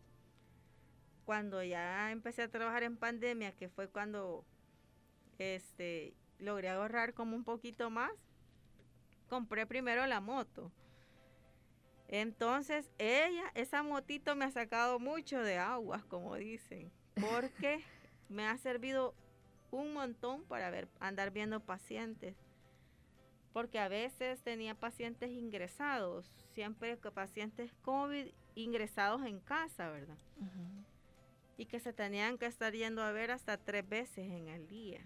Cuando ya empecé a trabajar en pandemia, que fue cuando este, logré ahorrar como un poquito más. Compré primero la moto. Entonces, ella, esa motito me ha sacado mucho de aguas, como dicen, porque me ha servido un montón para ver, andar viendo pacientes. Porque a veces tenía pacientes ingresados, siempre pacientes COVID ingresados en casa, ¿verdad? Y que se tenían que estar yendo a ver hasta tres veces en el día.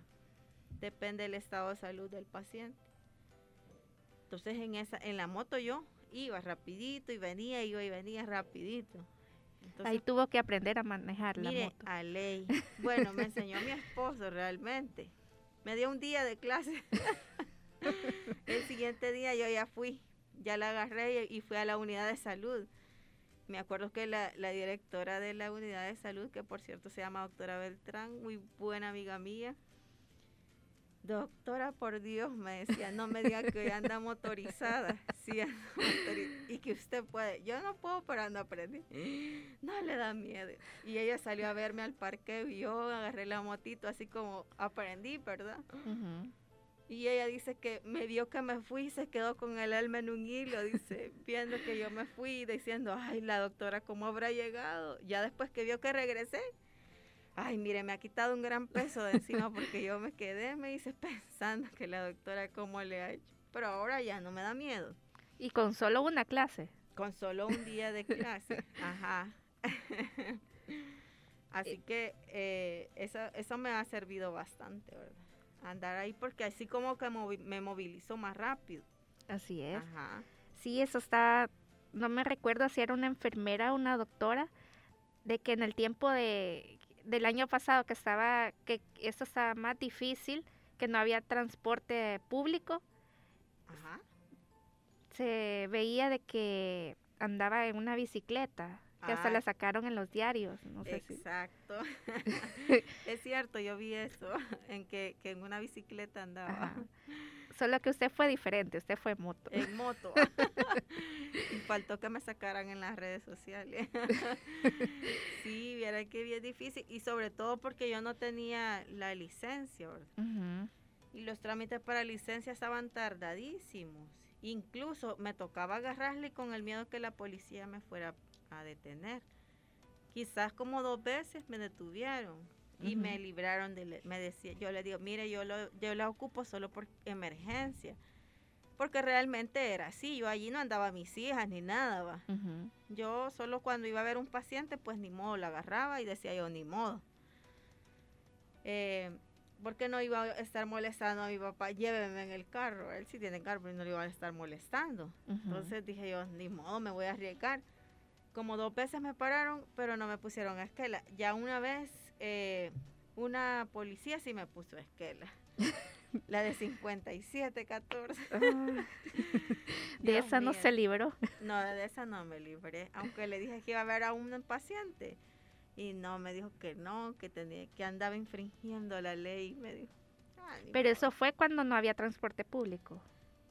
Depende del estado de salud del paciente. Entonces en esa, en la moto yo iba rapidito y venía, iba y venía rapidito. Ahí tuvo que aprender a manejar la moto. A ley. *laughs* Bueno, me enseñó mi esposo realmente. Me dio un día de clase. *laughs* El siguiente día yo ya fui, ya la agarré y fui a la unidad de salud. Me acuerdo que la, la directora de la unidad de salud, que por cierto se llama doctora Beltrán, muy buena amiga mía, Doctora, por Dios, me decía, no me diga que anda motorizada. Sí, y que usted puede. Yo no puedo, pero ando aprendí. No le da miedo. Y ella salió a verme al parque y yo agarré la motito así como aprendí, ¿verdad? Y ella dice que me vio que me fui y se quedó con el alma en un hilo, dice, viendo que yo me fui, diciendo, ay, la doctora, ¿cómo habrá llegado? Ya después que vio que regresé, ay, mire, me ha quitado un gran peso de encima porque yo me quedé, me dice, pensando que la doctora cómo le ha hecho. Pero ahora ya no me da miedo. ¿Y con solo una clase? Con solo un día de clase, *laughs* ajá. *laughs* Así que eh, eso, eso me ha servido bastante, ¿verdad? Andar ahí porque así como que me movilizo más rápido. Así es. Ajá. Sí, eso está, no me recuerdo si era una enfermera o una doctora, de que en el tiempo de del año pasado que estaba, que esto estaba más difícil, que no había transporte público, se veía de que andaba en una bicicleta, que hasta la sacaron en los diarios. No sé exacto. *laughs* es cierto, yo vi eso, en que, que en una bicicleta andaba. Solo que usted fue diferente, usted fue moto. En moto. *laughs* y faltó que me sacaran en las redes sociales. *laughs* sí, viera que bien difícil. Y sobre todo porque yo no tenía la licencia, Y los trámites para licencia estaban tardadísimos. Incluso me tocaba agarrarle con el miedo que la policía me fuera a detener. Quizás como dos veces me detuvieron y me libraron de, me decía, yo le digo, mire, yo, lo, yo la ocupo solo por emergencia, porque realmente era así, yo allí no andaba mis hijas ni nada, va. Yo solo cuando iba a ver un paciente, pues ni modo, la agarraba y decía yo, ni modo. Eh, porque no iba a estar molestando a mi papá, lléveme en el carro, él sí tiene carro, pero no le iba a estar molestando. Entonces dije yo, ni modo, me voy a arriesgar. Como dos veces me pararon, pero no me pusieron a esquela. Ya una vez eh, una policía sí me puso esquela. *laughs* La de 57, 14. Ah. *laughs* de esa no se libró. No, de esa no me libré. Aunque le dije que iba a ver a un paciente. Y no, me dijo que no, que tenía, que andaba infringiendo la ley. Me dijo. Pero eso fue cuando no había transporte público.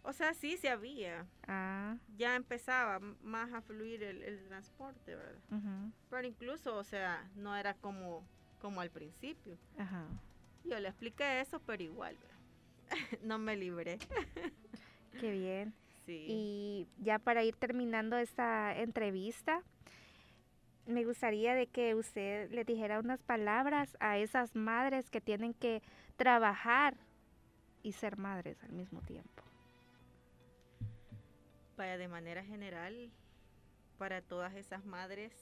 O sea, sí, sí había. Ah. Ya empezaba más a fluir el, transporte, ¿verdad? Pero incluso, o sea, no era como como al principio. Ajá. Yo le expliqué eso, pero igual, *laughs* no me libré. *laughs* Qué bien. Sí. Y ya para ir terminando esta entrevista, me gustaría de que usted le dijera unas palabras a esas madres que tienen que trabajar y ser madres al mismo tiempo. De manera general, para todas esas madres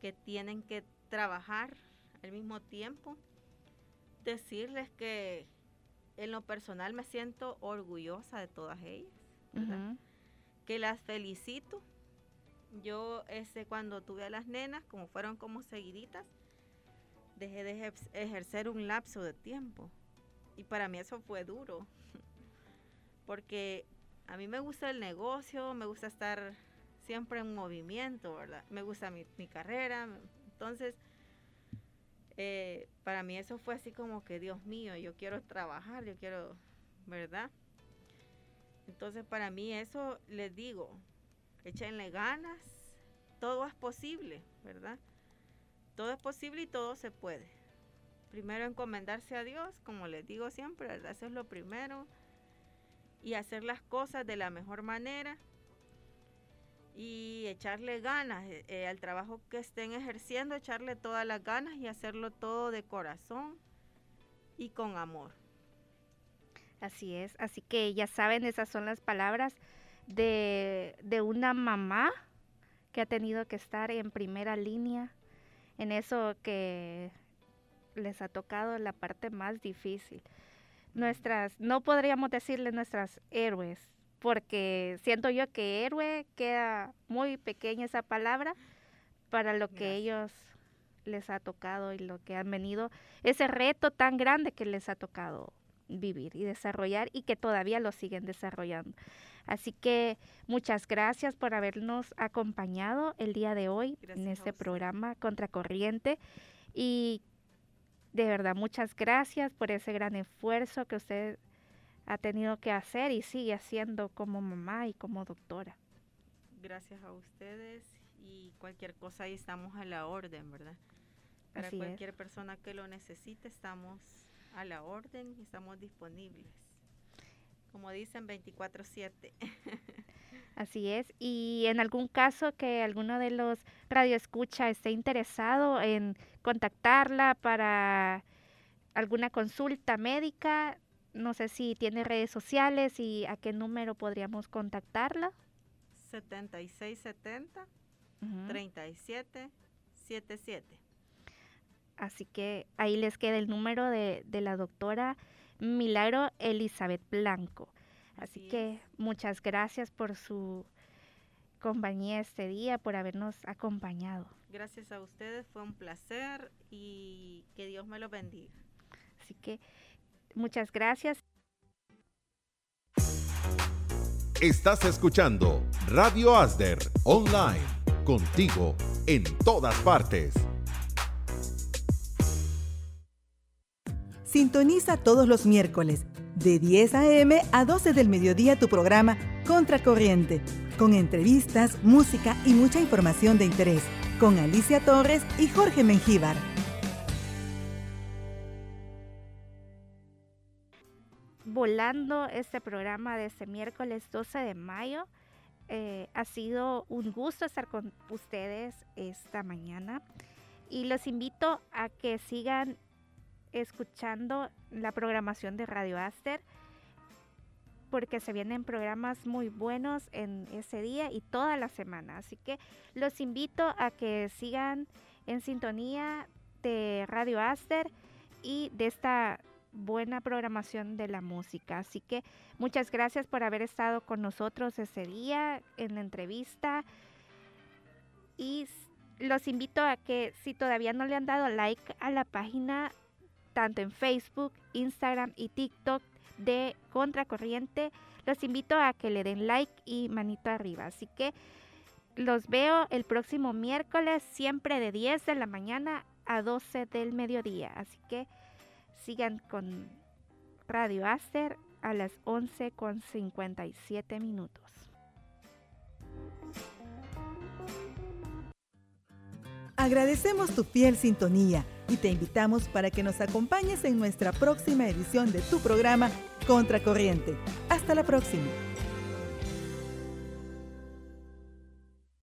que tienen que trabajar al mismo tiempo decirles que en lo personal me siento orgullosa de todas ellas, que las felicito. Yo ese cuando tuve a las nenas, como fueron como seguiditas, dejé de ejercer un lapso de tiempo. Y para mí eso fue duro, *laughs* porque a mí me gusta el negocio, me gusta estar siempre en movimiento, ¿verdad? Me gusta mi, mi carrera, entonces eh, para mí eso fue así como que, Dios mío, yo quiero trabajar, yo quiero, ¿verdad? Entonces para mí eso les digo, échenle ganas, todo es posible, ¿verdad? Todo es posible y todo se puede. primero encomendarse a Dios, como les digo siempre, eso es lo primero, y hacer las cosas de la mejor manera y echarle ganas eh, eh, al trabajo que estén ejerciendo, echarle todas las ganas y hacerlo todo de corazón y con amor. Así es, así que ya saben, esas son las palabras de, de una mamá que ha tenido que estar en primera línea en eso que les ha tocado la parte más difícil. Nuestras, no podríamos decirle nuestras héroes, porque siento yo que héroe queda muy pequeña esa palabra para lo que ellos les ha tocado y lo que han venido, ese reto tan grande que les ha tocado vivir y desarrollar y que todavía lo siguen desarrollando. Así que muchas gracias por habernos acompañado el día de hoy en este programa Contracorriente y de verdad muchas gracias por ese gran esfuerzo que usted ha tenido que hacer y sigue haciendo como mamá y como doctora. Gracias a ustedes y cualquier cosa ahí estamos a la orden, ¿verdad? Para cualquier persona que lo necesite estamos a la orden y estamos disponibles. Como dicen, 24/7. *laughs* Así es. Y en algún caso que alguno de los radioescucha esté interesado en contactarla para alguna consulta médica, no sé si tiene redes sociales y a qué número podríamos contactarla. 7670 3777. Así que ahí les queda el número de, la doctora Milagro Elizabeth Blanco. Así, que muchas gracias por su compañía este día, por habernos acompañado. Gracias a ustedes, fue un placer y que Dios me lo bendiga. Así que muchas gracias. Estás escuchando Radio Asder Online, contigo en todas partes. Sintoniza todos los miércoles de 10 a.m. a 12 del mediodía tu programa Contracorriente, con entrevistas, música y mucha información de interés, con Alicia Torres y Jorge Mengíbar. Volando este programa de este miércoles 12 de mayo. Eh, ha sido un gusto estar con ustedes esta mañana y los invito a que sigan escuchando la programación de Radio Aster porque se vienen programas muy buenos en ese día y toda la semana. Así que los invito a que sigan en sintonía de Radio Aster y de esta buena programación de la música. Así que muchas gracias por haber estado con nosotros ese día en la entrevista. Y los invito a que si todavía no le han dado like a la página tanto en Facebook, Instagram y TikTok de Contracorriente. Los invito a que le den like y manito arriba. Así que los veo el próximo miércoles, siempre de 10 de la mañana a 12 del mediodía. Así que sigan con Radio Aster a las 11 con 57 minutos. Agradecemos tu fiel sintonía y te invitamos para que nos acompañes en nuestra próxima edición de tu programa Contracorriente. Hasta la próxima.